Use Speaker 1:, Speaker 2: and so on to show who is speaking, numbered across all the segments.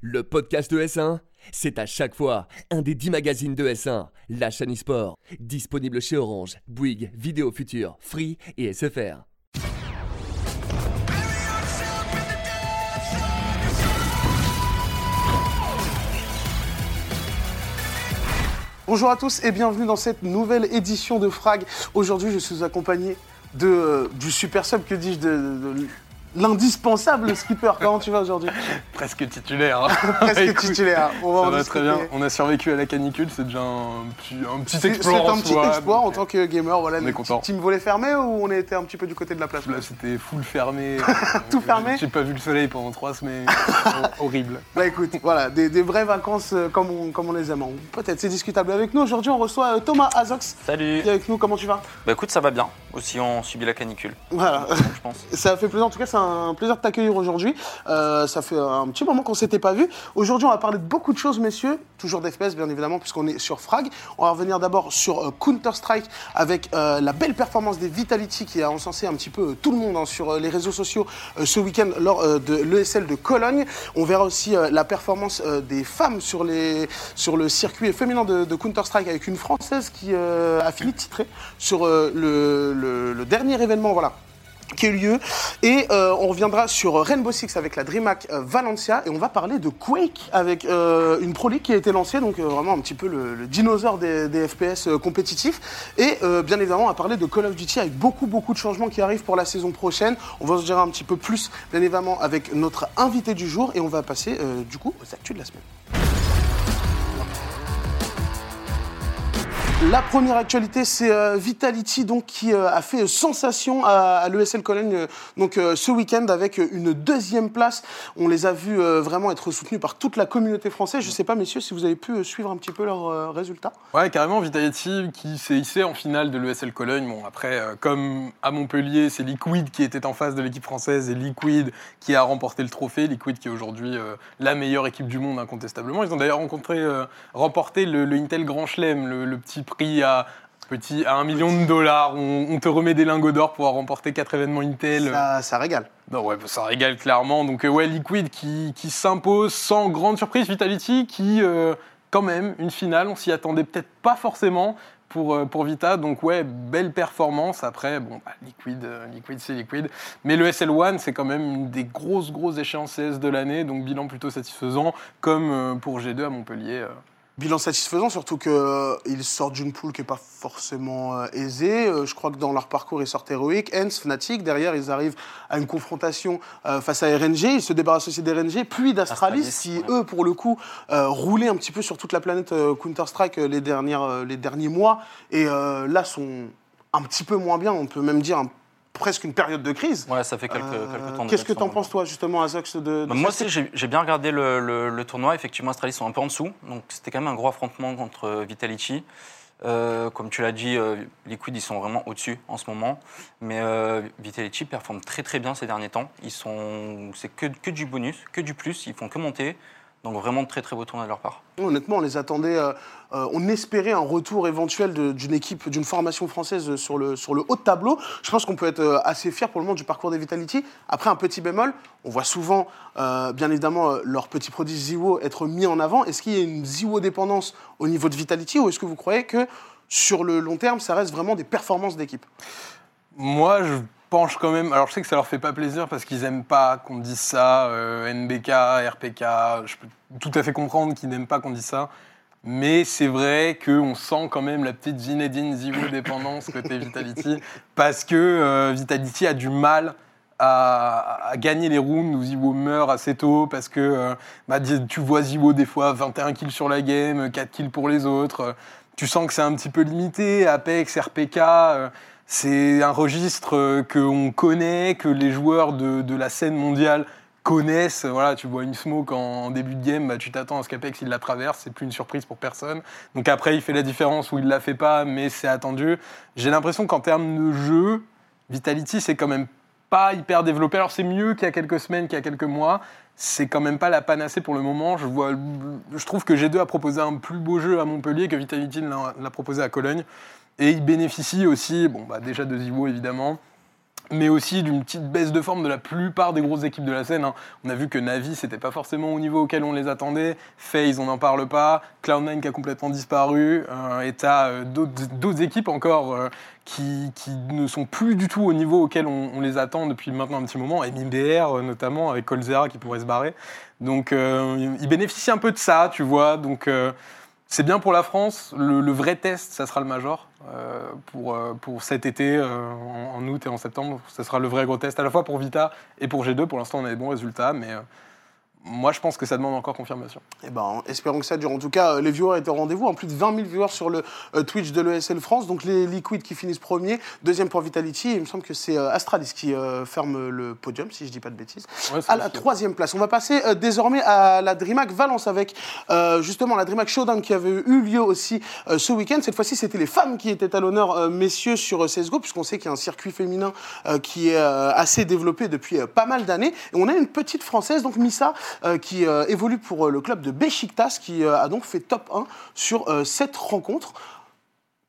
Speaker 1: Le podcast de S1, c'est à chaque fois un des 10 magazines de S1, la chaîne e-sport, disponible chez Orange, Bouygues, Vidéo Future, Free et SFR.
Speaker 2: Bonjour à tous et bienvenue dans cette nouvelle édition de Frag. Aujourd'hui, je suis accompagné de, euh, du super sub, que dis-je, de, de- de l'indispensable skipper. Comment tu vas aujourd'hui
Speaker 3: Presque titulaire. hein.
Speaker 2: Presque
Speaker 3: Écoute,
Speaker 2: titulaire. On va
Speaker 3: Ça
Speaker 2: en
Speaker 3: va
Speaker 2: discuter.
Speaker 3: très bien. On a survécu à la canicule, c'est déjà un petit, un petit
Speaker 2: C'est
Speaker 3: exploit.
Speaker 2: c'est
Speaker 3: en
Speaker 2: un petit
Speaker 3: soi,
Speaker 2: exploit en tant que gamer. Voilà,
Speaker 3: on est content.
Speaker 2: team volet fermé ou on était un petit peu du côté de la plage
Speaker 3: Là, c'était full fermé.
Speaker 2: Tout
Speaker 3: Euh,
Speaker 2: fermé?
Speaker 3: J'ai pas vu le soleil pendant trois semaines. Hor- Horrible.
Speaker 2: Bah écoute, voilà, des, des vraies vacances euh, comme on, comme on les aime. Peut-être c'est discutable avec nous. Aujourd'hui, on reçoit euh, Thomas Azox
Speaker 4: Salut
Speaker 2: qui est avec nous. Comment tu vas?
Speaker 4: Bah écoute, ça va bien. Aussi, on subit la canicule,
Speaker 2: Voilà.
Speaker 4: je pense.
Speaker 2: Ça fait plaisir, en tout cas, c'est un plaisir de t'accueillir aujourd'hui. Euh, ça fait un petit moment qu'on s'était pas vu. Aujourd'hui, on va parler de beaucoup de choses, messieurs. Toujours d'FPS, bien évidemment, puisqu'on est sur Frag. On va revenir d'abord sur euh, Counter-Strike avec euh, la belle performance des Vitality qui a encensé un petit peu tout le monde hein, sur les réseaux sociaux ce week-end lors de l'ESL de Cologne. On verra aussi la performance des femmes sur, les, sur le circuit féminin de, de Counter-Strike avec une Française qui a fini titrée sur le, le- dernier événement. Voilà qui a eu lieu. Et euh, on reviendra sur Rainbow Six avec la DreamHack euh, Valencia. Et on va parler de Quake avec euh, une Pro League qui a été lancée. Donc euh, vraiment un petit peu le, dinosaure des, FPS euh, compétitifs. Et euh, bien évidemment, on va parler de Call of Duty avec beaucoup, beaucoup de changements qui arrivent pour la saison prochaine. On va se dire un petit peu plus, bien évidemment, avec notre invité du jour. Et on va passer euh, du coup aux actus de la semaine. La première actualité, c'est euh, Vitality donc, qui euh, a fait sensation à, l'ESL Cologne euh, donc, euh, ce week-end avec euh, une deuxième place. On les a vus euh, vraiment être soutenus par toute la communauté française. Je ne sais pas, messieurs, si vous avez pu euh, suivre un petit peu leurs euh, résultats.
Speaker 3: Ouais, carrément, Vitality qui s'est hissé en finale de l'ESL Cologne. Bon, après, euh, comme à Montpellier, c'est Liquid qui était en face de l'équipe française et Liquid qui a remporté le trophée. Liquid qui est aujourd'hui euh, la meilleure équipe du monde, incontestablement. Ils ont d'ailleurs euh, remporté le, le Intel Grand Chelem, le, le petit prix à. Petit, à un million de dollars, on, on te remet des lingots d'or pour avoir remporté quatre événements Intel.
Speaker 2: Ça, ça régale.
Speaker 3: Non, ouais, ça régale clairement. Donc, euh, ouais, Liquid qui, qui s'impose sans grande surprise. Vitality qui, euh, quand même, une finale, on s'y attendait peut-être pas forcément pour, euh, pour Vita. Donc, ouais, belle performance. Après, bon, bah, Liquid, euh, Liquid c'est Liquid. Mais le SL1, c'est quand même une des grosses, grosses échéances CS de l'année. Donc, bilan plutôt satisfaisant, comme euh, pour G2 à Montpellier. euh.
Speaker 2: Bilan satisfaisant, surtout qu'ils sortent d'une poule qui n'est pas forcément euh, aisée. Euh, je crois que dans leur parcours, ils sortent héroïque. Hens, Fnatic, derrière, ils arrivent à une confrontation euh, face à RNG. Ils se débarrassent aussi d'RNG, puis d'Astralis,
Speaker 4: Astralis,
Speaker 2: qui,
Speaker 4: ouais.
Speaker 2: eux, pour le coup, euh, roulaient un petit peu sur toute la planète euh, Counter-Strike euh, les, dernières, euh, les derniers mois. Et euh, là, sont un petit peu moins bien. On peut même dire un- presque une période de crise.
Speaker 4: Ouais, ça fait quelques,
Speaker 2: Euh,
Speaker 4: quelques temps.
Speaker 2: Qu'est-ce que t'en penses, toi, justement, Azox de, de
Speaker 4: Bah, Moi aussi, j'ai bien regardé le, le- le tournoi. Effectivement, Astralis sont un peu en dessous. Donc, c'était quand même un gros affrontement contre euh, Vitality. Euh, comme tu l'as dit, euh, Liquid, ils sont vraiment au-dessus en ce moment. Mais euh, Vitality performe très très bien ces derniers temps. Ils sont, c'est que, que du bonus, que du plus. Ils font que monter. Donc, vraiment de très très beau tournoi de leur part.
Speaker 2: Honnêtement, on les attendait. euh, euh, on espérait un retour éventuel d'une équipe, d'une formation française sur le, sur le haut de tableau. Je pense qu'on peut être euh, assez fier pour le moment du parcours des Vitality. Après, un petit bémol, on voit souvent, euh, bien évidemment, leur petit prodige Ziwo être mis en avant. Est-ce qu'il y a une Ziwo-dépendance au niveau de Vitality ou est-ce que vous croyez que sur le long terme, ça reste vraiment des performances d'équipe?
Speaker 3: Moi, je penche quand même. Alors, je sais que ça leur fait pas plaisir parce qu'ils aiment pas qu'on dise ça. euh, NBK, RPK, je peux tout à fait comprendre qu'ils n'aiment pas qu'on dise ça. Mais c'est vrai qu'on sent quand même la petite Zinedine Zivo dépendance côté Vitality parce que euh, Vitality a du mal à, à gagner les rounds où Zivo meurt assez tôt parce que euh, bah, tu vois Zivo des fois 21 kills sur la game, 4 kills pour les autres. Tu sens que c'est un petit peu limité. Apex, RPK, euh, c'est un registre euh, qu'on connaît, que les joueurs de, la scène mondiale connaissent. Voilà, tu vois une smoke en, début de game, bah, tu t'attends à ce qu'Apex il la traverse, c'est plus une surprise pour personne. Donc après, il fait la différence où il la fait pas, mais c'est attendu. J'ai l'impression qu'en termes de jeu, Vitality, c'est quand même pas hyper développé. Alors c'est mieux qu'il y a quelques semaines, qu'il y a quelques mois. C'est quand même pas la panacée pour le moment. Je, vois, je trouve que G2 a proposé un plus beau jeu à Montpellier que Vitality l'a proposé à Cologne. Et il bénéficie aussi, bon, bah, déjà de Zivo évidemment, mais aussi d'une petite baisse de forme de la plupart des grosses équipes de la scène. hein. On a vu que Navi, c'était pas forcément au niveau auquel on les attendait. FaZe, on n'en parle pas. Cloud9 qui a complètement disparu. Euh, et t'as euh, d'autres équipes encore euh, qui, ne sont plus du tout au niveau auquel on, les attend depuis maintenant un petit moment. MIBR euh, notamment, avec Colzera qui pourrait se barrer. Donc ils bénéficient un peu de ça, tu vois. Donc c'est bien pour la France. Le, le vrai test, ça sera le Major pour, euh, pour cet été, euh, en, en août et en septembre. Ça sera le vrai gros test, à la fois pour Vita et pour G2. Pour l'instant, on a des bons résultats, mais euh, moi, je pense que ça demande encore confirmation.
Speaker 2: Eh ben, espérons que ça dure. En tout cas, euh, les viewers étaient au rendez-vous. En plus de 20 000 viewers sur le euh, Twitch de l'ESL France. Donc les Liquid qui finissent premier. Deuxième pour Vitality. Il me semble que c'est euh, Astralis qui ferme le podium, si je dis pas de bêtises.
Speaker 3: Ouais,
Speaker 2: à la troisième place. On va passer désormais à la DreamHack Valence avec euh, justement la DreamHack Showdown qui avait eu lieu aussi euh, ce week-end. Cette fois-ci, c'était les femmes qui étaient à l'honneur, euh, messieurs, sur CSGO, puisqu'on sait qu'il y a un circuit féminin qui est assez développé depuis pas mal d'années. Et on a une petite française, donc Missa, qui euh, évolue pour euh, le club de Besiktas, qui euh, a donc fait top 1 sur euh, cette rencontre.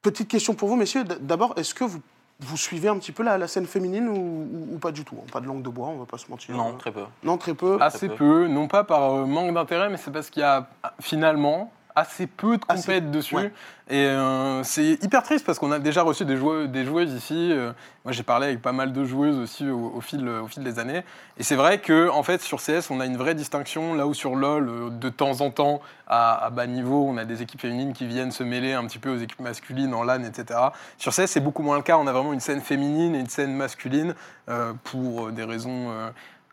Speaker 2: Petite question pour vous, messieurs. D'abord, est-ce que vous, vous suivez un petit peu la, la scène féminine ou, ou- ou pas du tout? Pas de langue de bois, on va pas se mentir.
Speaker 4: Non, très peu.
Speaker 2: Non, très peu.
Speaker 3: Assez
Speaker 4: peu.
Speaker 3: peu, non pas par euh, manque d'intérêt, mais c'est parce qu'il y a finalement assez peu de
Speaker 2: Assez,
Speaker 3: compètes dessus.
Speaker 2: ouais.
Speaker 3: Et euh, c'est hyper triste parce qu'on a déjà reçu des, joueuses ici. euh, moi, j'ai parlé avec pas mal de joueuses aussi au, au fil, au fil des années. Et c'est vrai que en fait, sur CS, on a une vraie distinction. Là où sur LoL, euh, de temps en temps, à, à bas niveau, on a des équipes féminines qui viennent se mêler un petit peu aux équipes masculines en LAN, etc. Sur CS, c'est beaucoup moins le cas. On a vraiment une scène féminine et une scène masculine euh, pour des raisons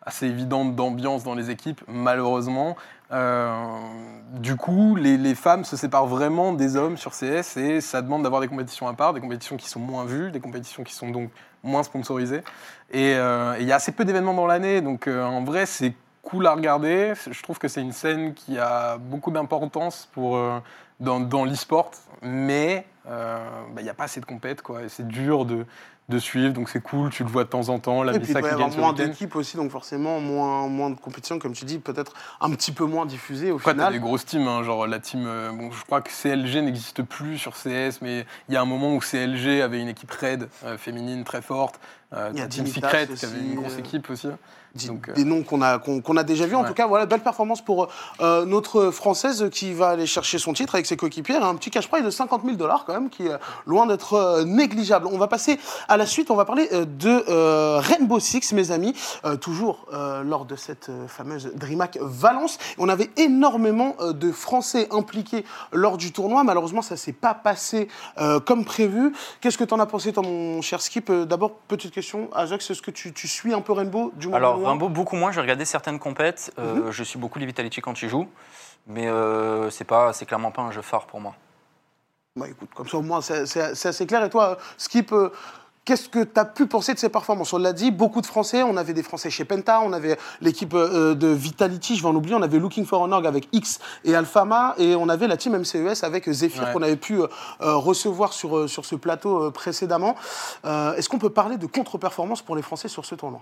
Speaker 3: assez évidentes d'ambiance dans les équipes, malheureusement. Euh, du coup, les, femmes se séparent vraiment des hommes sur CS et ça demande d'avoir des compétitions à part, des compétitions qui sont moins vues, des compétitions qui sont donc moins sponsorisées. Et euh, il y a assez peu d'événements dans l'année, donc euh, en vrai, c'est cool à regarder. Je trouve que c'est une scène qui a beaucoup d'importance pour euh, dans, dans l'e-sport, mais euh, bah, il n'y a pas assez de compètes, quoi. C'est dur de, de suivre, donc c'est cool. Tu le vois de temps en temps. La
Speaker 2: Et puis il doit y avoir moins d'équipes aussi, donc forcément moins, moins de compétition, comme tu dis, peut-être un petit peu moins diffusée au
Speaker 3: Après, t'as
Speaker 2: final.
Speaker 3: des grosses teams, hein, genre la team. euh, bon, je crois que CLG n'existe plus sur CS, mais il y a un moment où CLG avait une équipe raid euh, féminine très forte. Euh,
Speaker 2: Il y a
Speaker 3: Team Secret qui avait une grosse
Speaker 2: euh,
Speaker 3: équipe aussi.
Speaker 2: Des-
Speaker 3: Donc, euh,
Speaker 2: des noms qu'on a, qu'on qu'on a déjà vus. En tout cas, voilà, belle performance pour euh, notre Française qui va aller chercher son titre avec ses coéquipières. Un petit cash prize de 50 000 dollars quand même, qui est loin d'être euh, négligeable. On va passer à la suite. On va parler de Rainbow Six, mes amis. Toujours lors de cette fameuse DreamHack Valence. On avait énormément de Français impliqués lors du tournoi. Malheureusement, ça s'est pas passé comme prévu. Qu'est-ce que tu en as pensé, toi, mon cher Skip? D'abord, petite question. Ajax, est-ce que tu, tu suis un peu Rainbow du moment
Speaker 4: Alors, Rainbow, beaucoup moins. J'ai regardé certaines compètes. Euh, Je suis beaucoup les Vitality quand ils jouent. Mais euh, c'est pas, c'est clairement pas un jeu phare pour moi.
Speaker 2: Bah écoute, comme ça au moins c'est assez clair. Et toi, Skip, euh, qu'est-ce que tu as pu penser de ces performances? On l'a dit, beaucoup de Français. On avait des Français chez Penta, on avait l'équipe euh, de Vitality, je vais en oublier, on avait Looking for an Org avec X et Alphama, et on avait la team MCES avec Zephyr
Speaker 3: Ouais.
Speaker 2: qu'on avait pu euh, euh, recevoir sur, sur ce plateau précédemment. Est-ce qu'on peut parler de contre-performance pour les Français sur ce tournoi?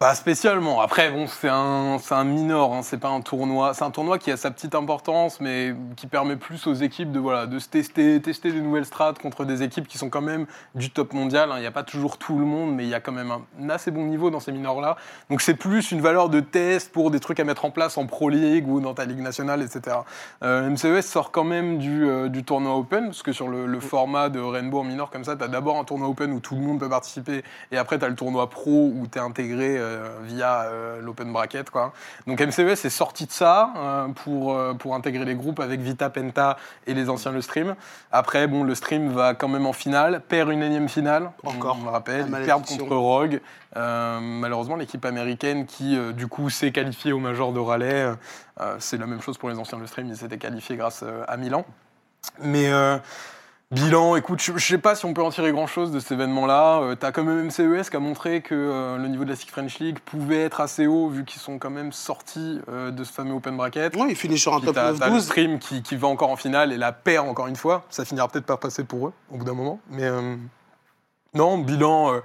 Speaker 3: Pas spécialement. Après, bon, c'est un, un minor, hein, c'est pas un tournoi. C'est un tournoi qui a sa petite importance, mais qui permet plus aux équipes de, voilà, de se tester, tester des nouvelles strates contre des équipes qui sont quand même du top mondial. hein. Il n'y a pas toujours tout le monde, mais il y a quand même un, assez bon niveau dans ces minors-là. Donc c'est plus une valeur de test pour des trucs à mettre en place en Pro League ou dans ta Ligue nationale, etc. Euh, MCES sort quand même du, euh, du tournoi Open, parce que sur le, le format de Rainbow en minor comme ça, tu as d'abord un tournoi Open où tout le monde peut participer, et après tu as le tournoi Pro où tu es intégré euh, via euh, l'Open Bracket. Quoi. Donc MCES est sorti de ça euh, pour, euh, pour intégrer les groupes avec Vita, Penta et les anciens le stream. Après, bon, le stream va quand même en finale, perd une énième finale,
Speaker 2: Encore.
Speaker 3: on, le rappelle,
Speaker 2: malédiction.
Speaker 3: contre Rogue. Euh, malheureusement, l'équipe américaine qui, euh, du coup, s'est qualifiée au Major de Raleigh, euh, c'est la même chose pour les anciens le stream, ils s'étaient qualifiés grâce euh, à Milan. Mais euh, bilan, écoute, je, je sais pas si on peut en tirer grand chose de cet événement-là. Euh, T'as quand même MCES qui a montré que euh, le niveau de la SIG French League pouvait être assez haut vu qu'ils sont quand même sortis euh, de ce fameux Open Bracket.
Speaker 2: Oui, il finit sur un top
Speaker 3: t'as, t'as le
Speaker 2: 9-12.
Speaker 3: stream qui, qui va encore en finale et la perd encore une fois. Ça finira peut-être par passer pour eux au bout d'un moment. Mais euh, non, bilan.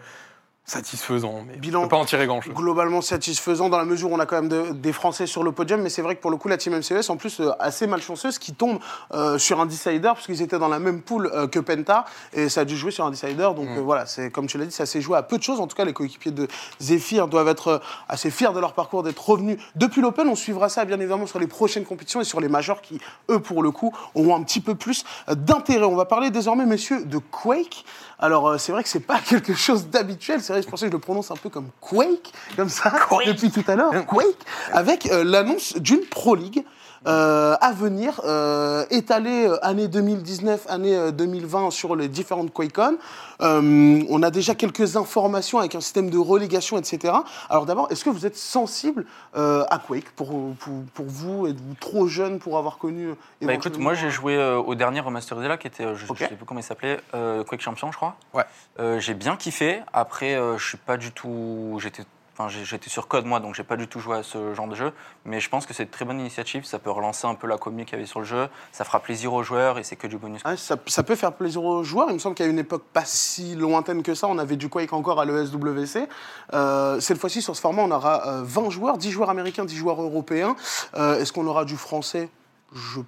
Speaker 3: Satisfaisant, mais
Speaker 2: Bilan-
Speaker 3: on peut pas en tirer grand-chose.
Speaker 2: globalement satisfaisant dans la mesure où on a quand même de- des Français sur le podium, mais c'est vrai que pour le coup la team MCES en plus euh, assez malchanceuse qui tombe euh, sur un decider parce qu'ils étaient dans la même poule euh, que Penta et ça a dû jouer sur un decider donc
Speaker 3: Mm.
Speaker 2: voilà c'est comme tu l'as dit ça s'est joué à peu de choses en tout cas les coéquipiers de Zephyr doivent être assez fiers de leur parcours d'être revenus depuis l'Open on suivra ça bien évidemment sur les prochaines compétitions et sur les majors qui eux pour le coup auront un petit peu plus d'intérêt on va parler désormais messieurs de Quake alors c'est vrai que c'est pas quelque chose d'habituel c'est pour ça que je le prononce un peu comme Quake comme ça depuis tout à l'heure Quake avec euh, l'annonce d'une Pro League euh, à venir, euh, étalée euh, année 2019, année euh, 2020 sur les différentes QuakeCon. Euh, on a déjà quelques informations avec un système de relégation, etc. Alors d'abord, est-ce que vous êtes sensible euh, à Quake pour, pour, pour vous? Êtes-vous trop jeune pour avoir connu euh,
Speaker 4: Bah écoute, moi j'ai joué euh, au dernier remasterisé qui était, euh, je, je sais plus comment il s'appelait, euh, Quake Champion, je crois.
Speaker 3: Ouais.
Speaker 4: Euh, j'ai bien kiffé. Après, euh, je suis pas du tout, j'étais, enfin j'étais sur code moi, donc j'ai pas du tout joué à ce genre de jeu. Mais je pense que c'est une très bonne initiative. Ça peut relancer un peu la commune qu'il y avait sur le jeu. Ça fera plaisir aux joueurs et c'est que du bonus.
Speaker 2: Ouais, ça, ça peut faire plaisir aux joueurs. Il me semble qu'à une époque pas si lointaine que ça, on avait du Quake encore à l'ESWC. Euh, cette fois-ci, sur ce format, on aura euh, 20 joueurs, 10 joueurs américains, 10 joueurs européens. Euh, Est-ce qu'on aura du français? Je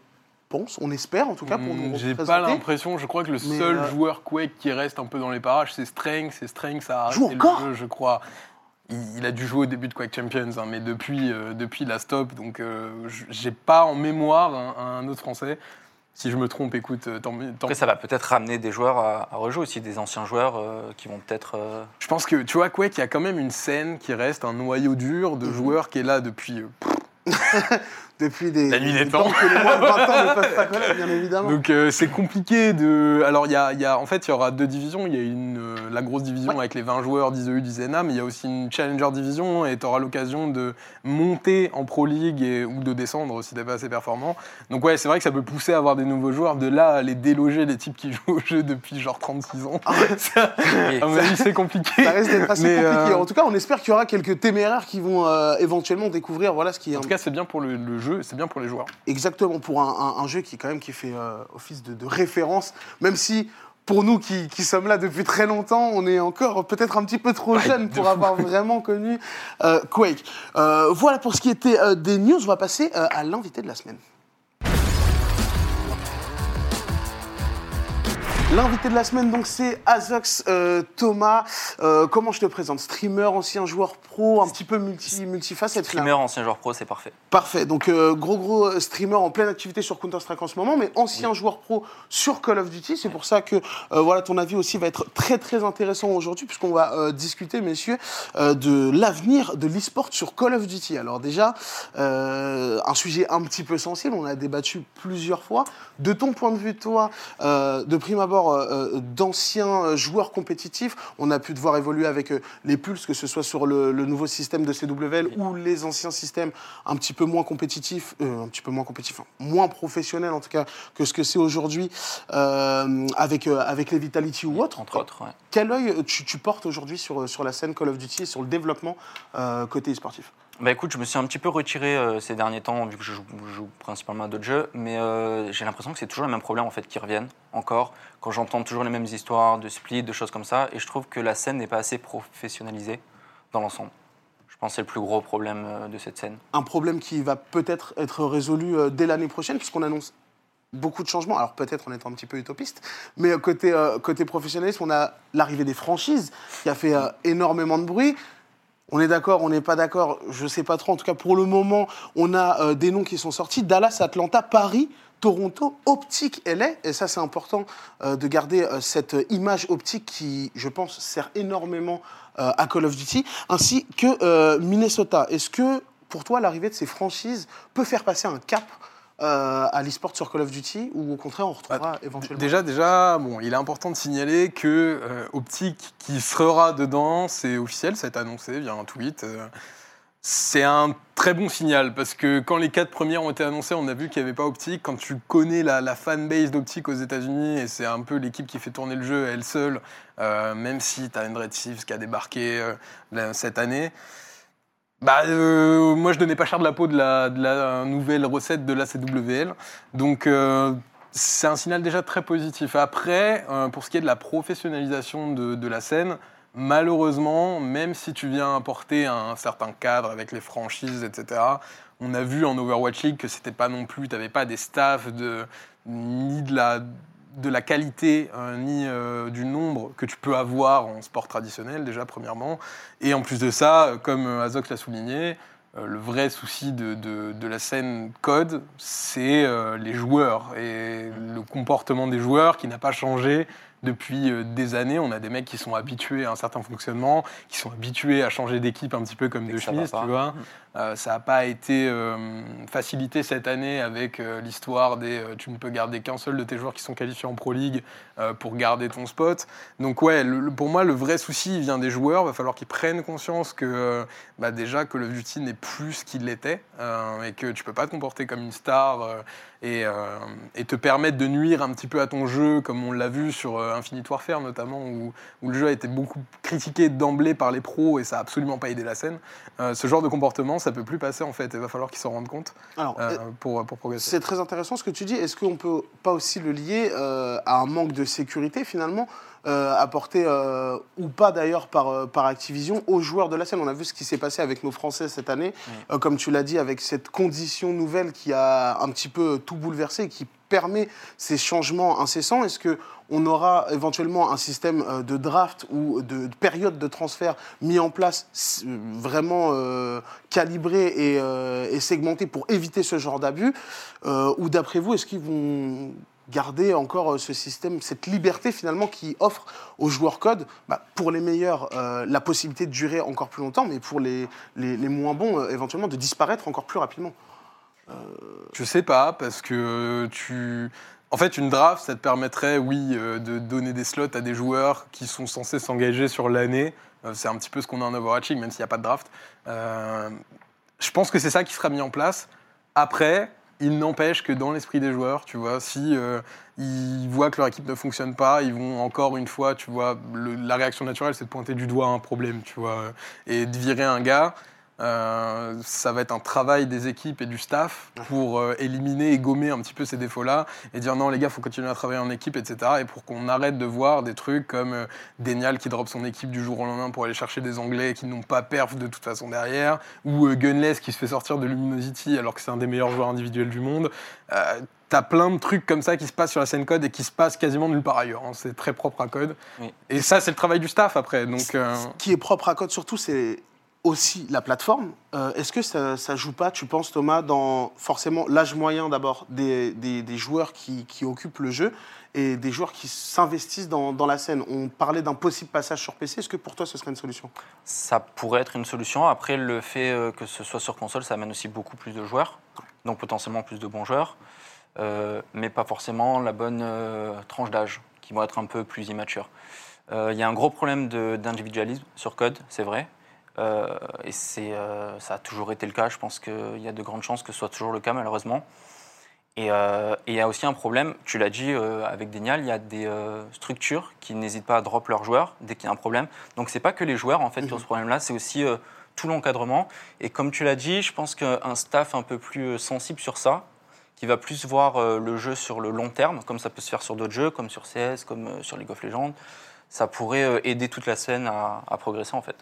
Speaker 2: pense, on espère en tout cas pour nous
Speaker 3: Hmm, J'ai pas l'impression, je crois que le
Speaker 2: Mais,
Speaker 3: seul
Speaker 2: euh,
Speaker 3: joueur Quake qui reste un peu dans les parages, c'est Strength, et Strength, ça a
Speaker 2: Joue
Speaker 3: arrêté
Speaker 2: encore
Speaker 3: le jeu, je crois. Il, il a dû jouer au début de Quake Champions, hein, mais depuis, euh, depuis la stop, donc euh, j'ai pas en mémoire un, un autre français. Si je me trompe, écoute, euh, tant, mieux- tant
Speaker 4: Après, ça va peut-être ramener des joueurs à, à rejouer aussi, des anciens joueurs euh, qui vont peut-être. euh,
Speaker 3: Je pense que, tu vois, Quake, il y a quand même une scène qui reste un noyau dur
Speaker 2: Mhm.
Speaker 3: de joueurs qui est là depuis.
Speaker 2: Depuis des,
Speaker 3: La nuit des temps.
Speaker 2: que les moins de 20 ans ne peuvent pas connaître, bien évidemment.
Speaker 3: Donc euh, c'est compliqué de. Alors il y a, il y a- en fait il y aura deux divisions. Il y a une euh, la grosse division avec les 20 joueurs d'ISEU d'ISENA, mais il y a aussi une Challenger division et tu auras l'occasion de monter en Pro League et, ou de descendre si t'es pas assez performant. Donc ouais c'est vrai que ça peut pousser à avoir des nouveaux joueurs. De là à les déloger les types qui jouent au jeu depuis genre 36 ans. Ça, à mon avis c'est compliqué.
Speaker 2: Ça risque d'être assez
Speaker 3: Mais,
Speaker 2: compliqué.
Speaker 3: euh,
Speaker 2: En tout cas, on espère qu'il y aura quelques téméraires qui vont euh, éventuellement découvrir voilà, ce qui est
Speaker 3: En tout cas c'est bien pour le, le jeu, c'est bien pour les joueurs.
Speaker 2: Exactement, pour un, un- un jeu qui quand même qui fait euh, office de, de référence, même si pour nous qui, qui sommes là depuis très longtemps, on est encore peut-être un petit peu trop jeunes pour avoir vraiment connu euh, Quake. Euh, voilà pour ce qui était des news, on va passer à l'invité de la semaine. L'invité de la semaine, donc, c'est Azox euh, Thomas. Euh, comment je te présente? Streamer, ancien joueur pro, un petit peu multi, multifacette.
Speaker 4: Streamer, ancien joueur pro, c'est parfait.
Speaker 2: Parfait. Donc, euh, gros, gros streamer en pleine activité sur Counter-Strike en ce moment, mais ancien joueur pro sur Call of Duty. C'est pour ça que voilà, ton avis aussi va être très, très intéressant aujourd'hui, puisqu'on va discuter, messieurs, de l'avenir de l'e-sport sur Call of Duty. Alors, déjà, un sujet un petit peu sensible, on a débattu plusieurs fois. De ton point de vue, toi, de prime abord, euh, euh, d'anciens joueurs compétitifs, on a pu te voir évoluer avec euh, les Pulses, que ce soit sur le, le nouveau système de CWL ou les anciens systèmes un petit peu moins compétitifs, euh, un petit peu moins compétitifs, moins professionnels en tout cas que ce que c'est aujourd'hui euh, avec, euh, avec les Vitality ou autres.
Speaker 4: Entre autres, ouais.
Speaker 2: Quel œil tu, tu portes aujourd'hui sur, sur la scène Call of Duty et sur le développement euh, côté e-sportif?
Speaker 4: Bah écoute, je me suis un petit peu retiré euh, ces derniers temps, vu que je joue, principalement à d'autres jeux, mais euh, j'ai l'impression que c'est toujours les mêmes problèmes en fait qui reviennent encore, quand j'entends toujours les mêmes histoires de split, de choses comme ça, et je trouve que la scène n'est pas assez professionnalisée dans l'ensemble. Je pense que c'est le plus gros problème euh, de cette scène.
Speaker 2: un problème qui va peut-être être résolu dès l'année prochaine, puisqu'on annonce beaucoup de changements. Alors peut-être en étant un petit peu utopiste, mais côté, côté professionnalisme, on a l'arrivée des franchises qui a fait énormément de bruit. On est d'accord, on n'est pas d'accord, je ne sais pas trop. En tout cas, pour le moment, on a euh, des noms qui sont sortis. Dallas, Atlanta, Paris, Toronto, Optique, LA. Et ça, c'est important euh, de garder euh, cette image optique qui, je pense, sert énormément à Call of Duty, ainsi que Minnesota. Est-ce que, pour toi, l'arrivée de ces franchises peut faire passer un cap euh, à l'e-sport sur Call of Duty ou au contraire, on retrouvera éventuellement
Speaker 3: Déjà, déjà, bon, il est important de signaler que euh, Optic, qui sera dedans, c'est officiel, ça a été annoncé via un tweet. euh, c'est un très bon signal parce que quand les quatre premières ont été annoncées, on a vu qu'il n'y avait pas Optic. Quand tu connais la, la fanbase d'Optic aux États-Unis, et c'est un peu l'équipe qui fait tourner le jeu elle seule, euh, même si tu as Red Thieves qui a débarqué cette année. Bah, euh, moi, je donnais pas cher de la peau de la, nouvelle recette de la CWL. Donc, euh, c'est un signal déjà très positif. Après, euh, pour ce qui est de la professionnalisation de, la scène, malheureusement, même si tu viens apporter un certain cadre avec les franchises, etc., on a vu en Overwatch League que c'était pas non plus, tu n'avais pas des staffs de, ni de la, de la qualité, euh, ni euh, du nombre que tu peux avoir en sport traditionnel, déjà, premièrement. Et en plus de ça, comme euh, Azok l'a souligné, euh, le vrai souci de, de- la scène code, c'est les joueurs et le comportement des joueurs qui n'a pas changé depuis euh, des années. On a des mecs qui sont habitués à un certain fonctionnement, qui sont habitués à changer d'équipe un petit peu comme
Speaker 4: Et
Speaker 3: de chemise, tu vois. Euh, ça n'a pas été euh, facilité cette année avec euh, l'histoire des tu ne peux garder qu'un seul de tes joueurs qui sont qualifiés en Pro League pour garder ton spot. Donc ouais, le- pour moi le vrai souci il vient des joueurs. Il va falloir qu'ils prennent conscience que euh, bah, déjà Call of Duty n'est plus ce qu'il l'était euh, et que tu peux pas te comporter comme une star euh, et, euh, et te permettre de nuire un petit peu à ton jeu comme on l'a vu sur euh, Infinite Warfare notamment où, où le jeu a été beaucoup critiqué d'emblée par les pros et ça a absolument pas aidé la scène. Euh, ce genre de comportement ça peut plus passer en fait. Il va falloir qu'ils s'en rendent compte
Speaker 2: Alors,
Speaker 3: euh, pour, pour progresser.
Speaker 2: C'est très intéressant ce que tu dis. Est-ce qu'on peut pas aussi le lier euh, à un manque de sécurité finalement euh, apporté euh, ou pas d'ailleurs par, euh, par Activision aux joueurs de la scène On a vu ce qui s'est passé avec nos Français cette année, Euh, comme tu l'as dit, avec cette condition nouvelle qui a un petit peu tout bouleversé et qui permet ces changements incessants. Est-ce que on aura éventuellement un système de draft ou de, de période de transfert mis en place vraiment euh, calibré et, euh, et segmenté pour éviter ce genre d'abus Euh, Ou d'après vous, est-ce qu'ils vont garder encore euh, ce système, cette liberté finalement qui offre aux joueurs code, bah, pour les meilleurs, euh, la possibilité de durer encore plus longtemps, mais pour les, les, moins bons, euh, éventuellement de disparaître encore plus rapidement
Speaker 3: Je sais pas, parce que tu. En fait, une draft, ça te permettrait, oui, euh, de donner des slots à des joueurs qui sont censés s'engager sur l'année. Euh, C'est un petit peu ce qu'on a en Overwatch League, même s'il n'y a pas de draft. Euh, je pense que c'est ça qui sera mis en place. Après, il n'empêche que dans l'esprit des joueurs, tu vois, si euh, ils voient que leur équipe ne fonctionne pas, ils vont encore une fois, tu vois, la réaction naturelle, c'est de pointer du doigt un problème, tu vois, et de virer un gars. Euh, ça va être un travail des équipes et du staff pour euh, éliminer et gommer un petit peu ces défauts-là et dire non les gars faut continuer à travailler en équipe etc et pour qu'on arrête de voir des trucs comme euh, Denial qui drop son équipe du jour au lendemain pour aller chercher des anglais qui n'ont pas perf de toute façon derrière ou euh, Gunless qui se fait sortir de Luminosity alors que c'est un des meilleurs joueurs individuels du monde T'as plein de trucs comme ça qui se passent sur la scène code et qui se passent quasiment nulle part ailleurs. hein. C'est très propre à code.
Speaker 4: Oui.
Speaker 3: Et ça, c'est le travail du staff après. Donc,
Speaker 2: Ce qui est propre à Code surtout, c'est aussi la plateforme. Euh, Est-ce que ça, ça joue pas, tu penses Thomas, dans forcément l'âge moyen d'abord des, des- joueurs qui, qui occupent le jeu et des joueurs qui s'investissent dans, dans la scène? On parlait d'un possible passage sur PC. Est-ce que pour toi ce serait une solution?
Speaker 4: Ça pourrait être une solution. Après, le fait euh, que ce soit sur console, ça amène aussi beaucoup plus de joueurs, donc potentiellement plus de bons joueurs, euh, mais pas forcément la bonne tranche d'âge, qui vont être un peu plus immatures. Euh, Il y a un gros problème d'individualisme sur code, c'est vrai. Euh, et c'est, euh, ça a toujours été le cas. Je pense qu'il y a de grandes chances que ce soit toujours le cas, malheureusement. Et euh, il y a aussi un problème, tu l'as dit avec Denial, il y a des structures qui n'hésitent pas à drop leurs joueurs dès qu'il y a un problème. Donc c'est pas que les joueurs en fait qui ont ce problème-là, c'est aussi tout l'encadrement. Et comme tu l'as dit, je pense qu'un staff un peu plus sensible sur ça, qui va plus voir le jeu sur le long terme, comme ça peut se faire sur d'autres jeux, comme sur CS, comme sur League of Legends, ça pourrait aider toute la scène à, à progresser en fait.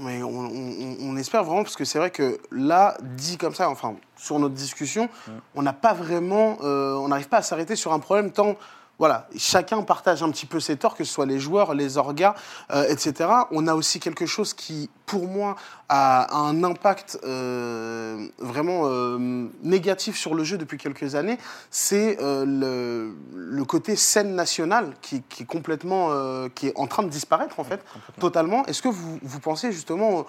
Speaker 2: Mais on, on- on espère vraiment, parce que c'est vrai que là, dit comme ça, enfin, sur notre discussion, on n'a pas vraiment, euh, on n'arrive pas à s'arrêter sur un problème tant, voilà, chacun partage un petit peu ses torts, que ce soit les joueurs, les orgas, euh, etc. On a aussi quelque chose qui, pour moi, a un impact euh, vraiment euh, négatif sur le jeu depuis quelques années, c'est euh, le, le côté scène nationale qui, qui est complètement, qui est en train de disparaître en fait, totalement. Est-ce que vous, vous pensez justement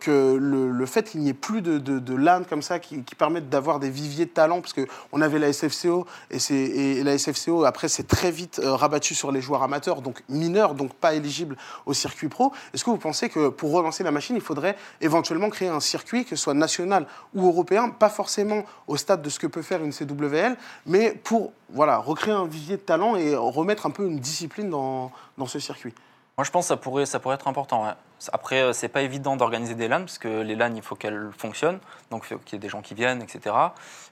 Speaker 2: que le, le fait qu'il n'y ait plus de, de, de LAN comme ça qui, qui permettent d'avoir des viviers de talent, parce qu'on avait la SFCO et, c'est- et la SFCO après c'est très vite rabattu sur les joueurs amateurs, donc mineurs, donc pas éligibles au circuit pro. Est-ce que vous pensez que pour relancer la machine, il faudrait éventuellement créer un circuit, que ce soit national ou européen, pas forcément au stade de ce que peut faire une CWL, mais pour voilà, recréer un vivier de talent et remettre un peu une discipline dans, dans ce circuit
Speaker 4: Moi, je pense que ça pourrait, ça pourrait être important. ouais. Après, euh, c'est pas évident d'organiser des LAN, parce que les LAN, il faut qu'elles fonctionnent. Donc, il faut qu'il y ait des gens qui viennent, etc.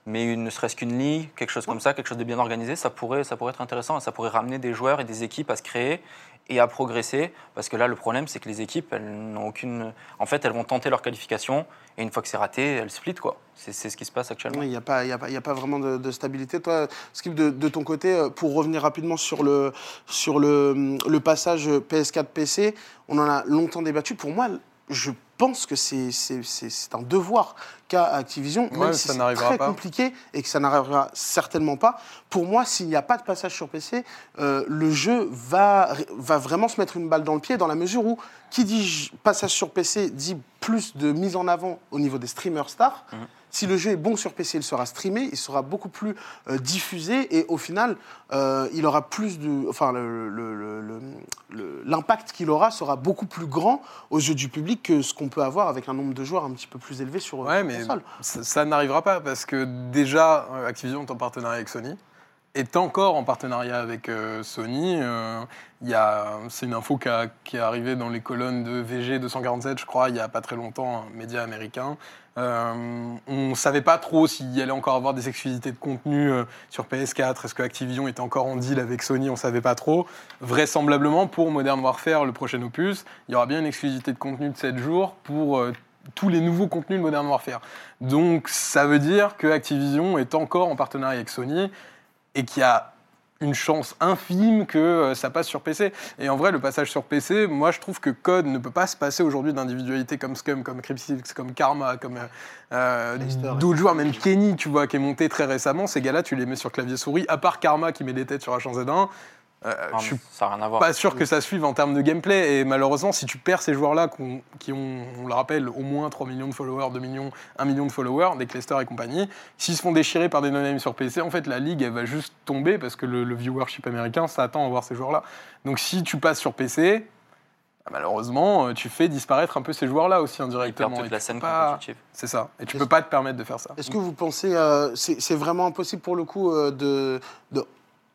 Speaker 4: Mais une- ne serait-ce qu'une ligue, quelque chose comme ça, quelque chose de bien organisé, ça pourrait, ça pourrait être intéressant. Et ça pourrait ramener des joueurs et des équipes à se créer et à progresser. Parce que là, le problème, c'est que les équipes, elles n'ont aucune. En fait, elles vont tenter leur qualification. Et une fois que c'est raté, elles split, quoi. C'est ce qui se passe actuellement.
Speaker 2: Il n'y a, pas- a, a pas vraiment de, de stabilité. Toi, Skip, de, de ton côté, euh, pour revenir rapidement sur le, sur le, le passage PS4-PC, on en a longtemps débattu. Pour moi, je pense que c'est un devoir qu'a Activision, même
Speaker 3: Ouais,
Speaker 2: si c'est très
Speaker 3: pas.
Speaker 2: compliqué et que ça n'arrivera certainement pas. Pour moi, s'il n'y a pas de passage sur PC, euh, le jeu va, va vraiment se mettre une balle dans le pied dans la mesure où qui dit passage sur PC dit plus de mise en avant au niveau des streamers stars.
Speaker 3: Mhm.
Speaker 2: Si le jeu est bon sur PC, il sera streamé, il sera beaucoup plus euh, diffusé et au final, euh, il aura plus de, enfin, l'impact qu'il aura sera beaucoup plus grand aux yeux du public que ce qu'on peut avoir avec un nombre de joueurs un petit peu plus élevé sur,
Speaker 3: Ouais,
Speaker 2: sur
Speaker 3: mais
Speaker 2: console.
Speaker 3: ça, ça n'arrivera pas parce que déjà, euh, Activision est en partenariat avec Sony, est encore en partenariat avec euh, Sony. euh, C'est une info qui, est arrivée dans les colonnes de VG 247, je crois, il n'y a pas très longtemps, un média américain. Euh, on ne savait pas trop s'il allait encore avoir des exclusivités de contenu sur PS4. Est-ce que Activision était encore en deal avec Sony? On ne savait pas trop. Vraisemblablement, pour Modern Warfare, le prochain opus, il y aura bien une exclusivité de contenu de 7 jours pour tous les nouveaux contenus de Modern Warfare. Donc ça veut dire que Activision est encore en partenariat avec Sony et qu'il y a une chance infime que euh, ça passe sur PC. Et en vrai, le passage sur PC, moi je trouve que Code ne peut pas se passer aujourd'hui d'individualités comme Scum, comme Cryptix, comme Karma, comme euh, euh, d'autres joueurs, même Kenny, tu vois, qui est monté très récemment. Ces gars-là, tu les mets sur clavier souris, à part Karma qui met des têtes sur H1Z1. Euh,
Speaker 4: Non,
Speaker 3: je suis
Speaker 4: mais ça n'a rien à voir.
Speaker 3: pas sûr que ça suive en termes de gameplay. Et malheureusement, si tu perds ces joueurs-là qui ont, on le rappelle, au moins 3 millions de followers, 2 millions, 1 million de followers, des clusters et compagnie, s'ils se font déchirer par des non-names sur PC, en fait, la ligue, elle va juste tomber parce que le, le viewership américain s'attend à voir ces joueurs-là. Donc si tu passes sur PC, bah, malheureusement, euh, tu fais disparaître un peu ces joueurs-là aussi
Speaker 4: Ils
Speaker 3: indirectement. Et
Speaker 4: la
Speaker 3: tu
Speaker 4: scène
Speaker 3: peux pas-
Speaker 4: compétitive.
Speaker 3: C'est ça. Et tu
Speaker 2: Est-ce-
Speaker 3: peux pas te permettre de faire ça.
Speaker 2: Est-ce que vous pensez, euh, c'est c'est vraiment impossible pour le coup euh, de, de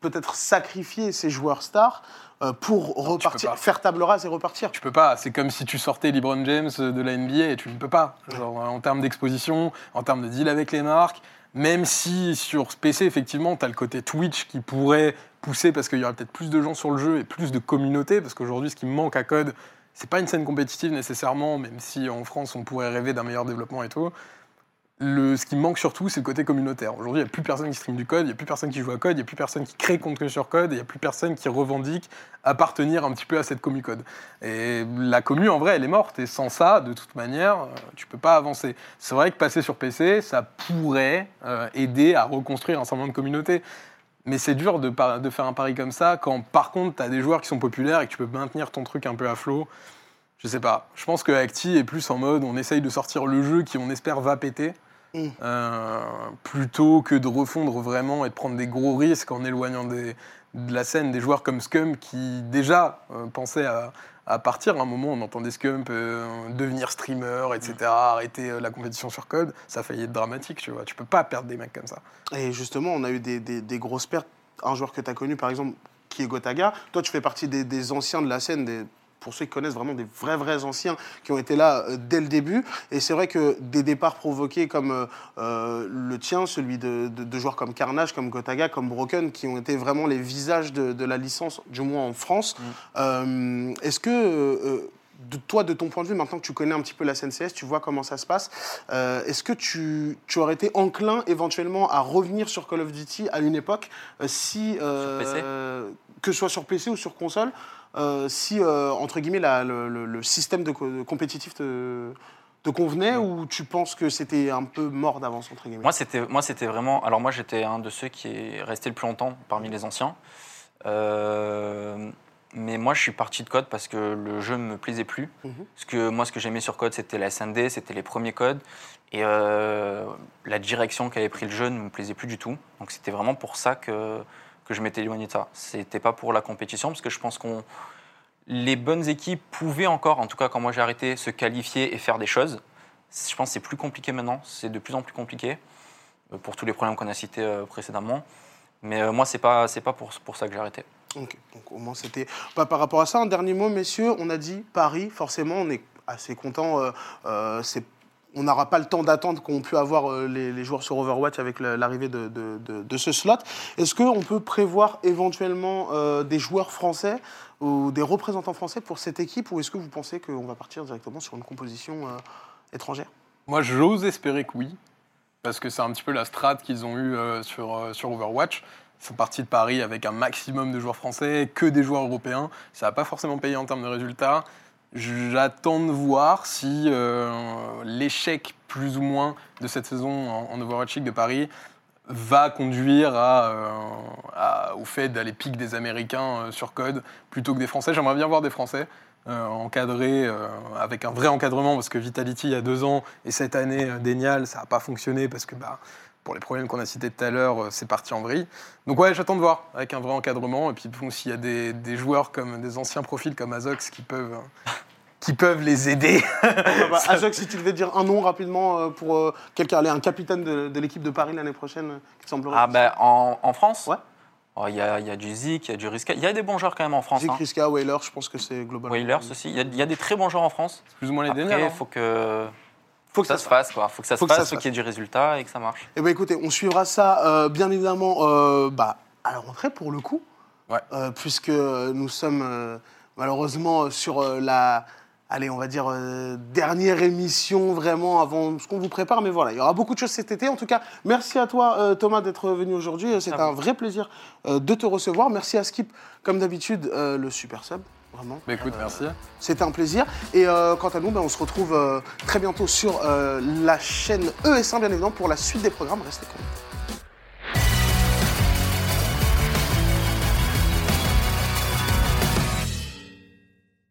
Speaker 2: peut-être sacrifier ces joueurs stars euh, pour repartir, faire table rase et repartir
Speaker 3: Tu peux pas. C'est comme si tu sortais LeBron James de la NBA et tu ne peux pas. Genre, en termes d'exposition, en termes de deal avec les marques, même si sur PC, effectivement, tu as le côté Twitch qui pourrait pousser parce qu'il y aurait peut-être plus de gens sur le jeu et plus de communauté. Parce qu'aujourd'hui, ce qui manque à Code, c'est pas une scène compétitive nécessairement, même si en France, on pourrait rêver d'un meilleur développement et tout. Ce qui manque surtout, c'est le côté communautaire. Aujourd'hui, il n'y a plus personne qui stream du code, il n'y a plus personne qui joue à code, il n'y a plus personne qui crée contenu sur code, il n'y a plus personne qui revendique appartenir un petit peu à cette commu code. Et la commu, en vrai, elle est morte. Et sans ça, de toute manière, euh, tu peux pas avancer. C'est vrai que passer sur PC, ça pourrait euh, aider à reconstruire un nombre de communautés. Mais c'est dur de faire un pari comme ça quand, par contre, tu as des joueurs qui sont populaires et que tu peux maintenir ton truc un peu à flot. Je sais pas. Je pense que Acti est plus en mode on essaye de sortir le jeu qui, on espère, va péter. Euh, plutôt que de refondre vraiment et de prendre des gros risques en éloignant des- de la scène des joueurs comme Scum qui déjà euh, pensaient à, à partir. À un moment, on entendait Scum euh, devenir streamer, etc., arrêter euh, la compétition sur code. Ça a failli être dramatique, tu vois. Tu peux pas perdre des mecs comme ça.
Speaker 2: Et justement, on a eu des, des- des grosses pertes. Un joueur que tu as connu, par exemple, qui est Gotaga. Toi, tu fais partie des, des anciens de la scène, des, pour ceux qui connaissent vraiment des vrais, vrais anciens qui ont été là euh, dès le début. Et c'est vrai que des départs provoqués comme euh, euh, le tien, celui de, de- de joueurs comme Carnage, comme Gotaga, comme Broken, qui ont été vraiment les visages de, de la licence, du moins en France. Euh, Est-ce que. euh, de toi, de ton point de vue, maintenant que tu connais un petit peu la CNCS, tu vois comment ça se passe, euh, est-ce que tu, tu aurais été enclin éventuellement à revenir sur Call of Duty à une époque, si, euh,
Speaker 4: PC
Speaker 2: que ce soit sur PC ou sur console, euh, si, euh, entre guillemets, la- le, système de, co- de compétitif te, te convenait ou tu penses que c'était un peu mort d'avance, entre guillemets?
Speaker 4: Moi, c'était, moi, c'était vraiment. Alors, moi, j'étais un de ceux qui est resté le plus longtemps parmi les anciens. Euh, mais moi, je suis parti de code parce que le jeu ne me plaisait plus.
Speaker 2: Mhm.
Speaker 4: Parce que moi, ce que j'aimais sur code, c'était la SND, c'était les premiers codes. Et euh, la direction qu'avait pris le jeu ne me plaisait plus du tout. Donc, c'était vraiment pour ça que, que je m'étais éloigné de ça. C'était pas pour la compétition, parce que je pense qu'on. Les bonnes équipes pouvaient encore, en tout cas quand moi j'ai arrêté, se qualifier et faire des choses. Je pense que c'est plus compliqué maintenant, c'est de plus en plus compliqué euh, pour tous les problèmes qu'on a cités euh, précédemment. Mais euh, moi, c'est pas c'est pas pour, pour ça que j'ai arrêté.
Speaker 2: Ok, donc au moins c'était pas par rapport à ça. Un dernier mot, messieurs. On a dit Paris, forcément, on est assez content. c'est on n'aura pas le temps d'attendre qu'ont pu avoir euh, les, joueurs sur Overwatch avec l'arrivée de, ce slot. Est-ce qu'on peut prévoir éventuellement euh, des joueurs français ou des représentants français pour cette équipe ou est-ce que vous pensez qu'on va partir directement sur une composition euh, étrangère?
Speaker 3: Moi, j'ose espérer que oui, parce que c'est un petit peu la strat qu'ils ont eue sur, sur Overwatch. Ils sont partis de Paris avec un maximum de joueurs français, que des joueurs européens. Ça n'a pas forcément payé en termes de résultats. J'attends de voir si euh, l'échec, plus ou moins, de cette saison en, en Overwatch League de Paris va conduire euh, au fait d'aller piquer des Américains euh, sur code plutôt que des Français. J'aimerais bien voir des Français encadrés avec un vrai encadrement parce que Vitality il y a deux ans et cette année Denial ça n'a pas fonctionné parce que bah, pour les problèmes qu'on a cités tout à l'heure euh, c'est parti en vrille. Donc ouais j'attends de voir avec un vrai encadrement et puis bon, s'il y a des, des joueurs comme des anciens profils comme Azox qui peuvent euh, qui peuvent les aider.
Speaker 2: Ah bah, Azox, si tu devais dire un nom rapidement euh, pour euh, quelqu'un, un capitaine de, de l'équipe de Paris l'année prochaine, qui te semblerait?
Speaker 4: Ah ben en, en France?
Speaker 2: Ouais.
Speaker 4: Oh, Il y, a, il y a du Zik, il y a du Riska. Il y a des bons joueurs quand même en France.
Speaker 2: Zik,
Speaker 4: Hein.
Speaker 2: Riska, Whaler, je pense que c'est globalement.
Speaker 4: Whalers aussi. Il y, a, il y a des très bons joueurs en France.
Speaker 3: plus ou moins les
Speaker 4: Après,
Speaker 3: Denial.
Speaker 4: il faut que,
Speaker 2: Faut que
Speaker 4: ça, se fasse. Quoi. faut que ça
Speaker 2: Faut
Speaker 4: se fasse,
Speaker 2: se
Speaker 4: faut qu'il y ait du résultat et que ça marche.
Speaker 2: Eh bien, écoutez, on suivra ça, euh, bien évidemment, euh, bah, à la rentrée, pour le coup.
Speaker 3: Ouais.
Speaker 2: Euh, puisque nous sommes malheureusement sur la, allez, on va dire, dernière émission vraiment avant ce qu'on vous prépare. Mais voilà, il y aura beaucoup de choses cet été. En tout cas, merci à toi, Thomas, d'être venu aujourd'hui. C'est un
Speaker 4: vous.
Speaker 2: vrai plaisir de te recevoir. Merci à Skip, comme d'habitude, le super sub. Vraiment.
Speaker 3: Bah, écoute merci.
Speaker 2: C'était un plaisir. Et euh, quant à nous, ben, on se retrouve euh, très bientôt sur euh, la chaîne ES1, bien évidemment, pour la suite des programmes. Restez connectés.